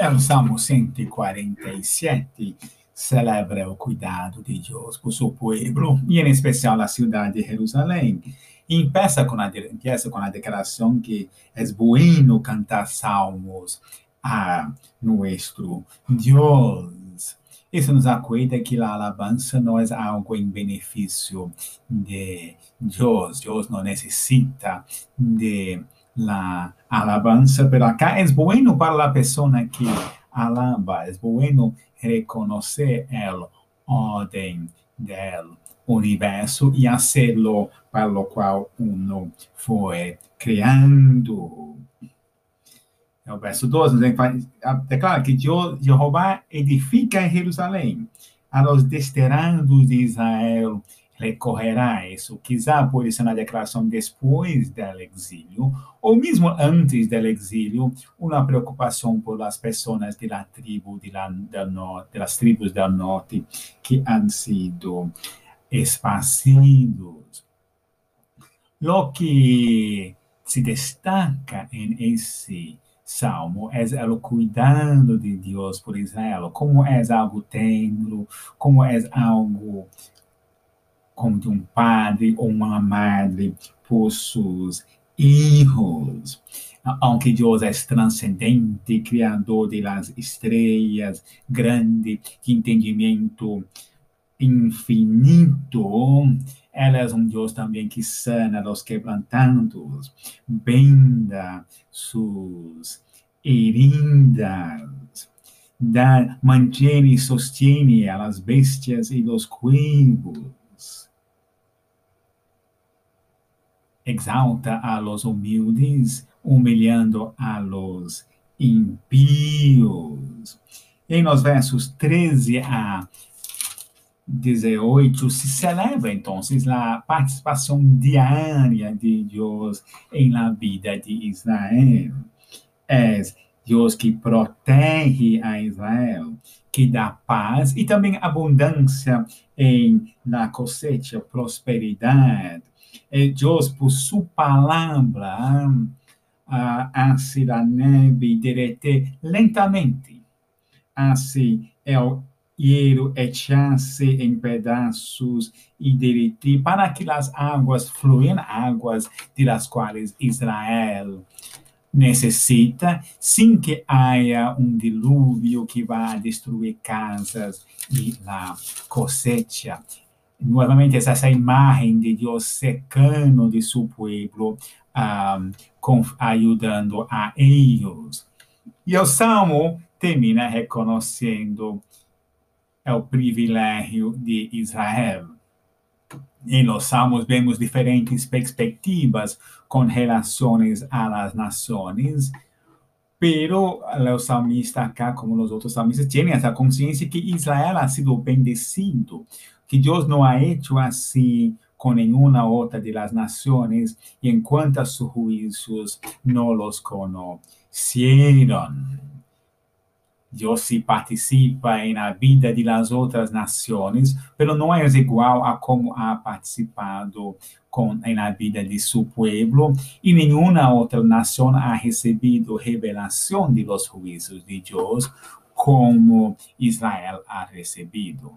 É o Salmo 147 celebra o cuidado de Deus por seu povo, e em especial a cidade de Jerusalém. E empieza com a, empieza com a declaração que é bueno cantar salmos a nosso Deus. Isso nos acuerda que a alabança não é algo em benefício de Deus. Deus não necessita de la alabanza, pero acá es bueno para la persona que alaba, es bueno reconocer el orden del universo y hacerlo para lo cual uno fue creando. El verso 2 declara que Jehová edifica en Jerusalén a los desterrandos de Israel recorrerá isso, quizá pode ser na declaração depois do exílio, ou mesmo antes do exílio, uma preocupação por as pessoas da tribo de norte, das tribos do norte que han sido esparcidos. Lo que se destaca em esse salmo é o cuidado de Deus por Israel, como é algo tenro, como é algo como de um padre ou uma madre por seus hijos. Aunque Deus é transcendente, criador das estrelas, grande, de entendimento infinito, ela é um Deus também que sana os quebrantados, benda suas heridas, da, mantém e sostém as bestias e os cuivos, exalta a los humildes, humilhando a los impíos. Em nos versos 13 a 18 se celebra então a participação diária de Deus em la vida de Israel. É Deus que protege a Israel, que dá paz e também abundância em la cosecha, prosperidade Deus, por sua palavra, uh, hace a neve derreter lentamente, hace o hielo echar-se em pedaços e derretir, para que as águas fluem, águas de las quais Israel necessita, sem que haja um dilúvio que vá destruir casas e a cosecha nuevamente es esa imagen de Dios cercano de su pueblo, um, ayudando a ellos. E o Salmo termina reconhecendo o privilégio de Israel. Em los Salmos vemos diferentes perspectivas com relações las nações, pero o salmista acá, como os outros salmistas, têm essa consciência que Israel ha sido bendecido que Deus não ha hecho assim com nenhuma outra de las naciones y en cuanto a sus juicios no los conocieron. Deus se participa em la vida de las outras nações, pero não é igual a como ha participado com em la vida de su pueblo e nenhuma outra nação ha recebido revelação de los juízos de Deus como Israel ha recebido.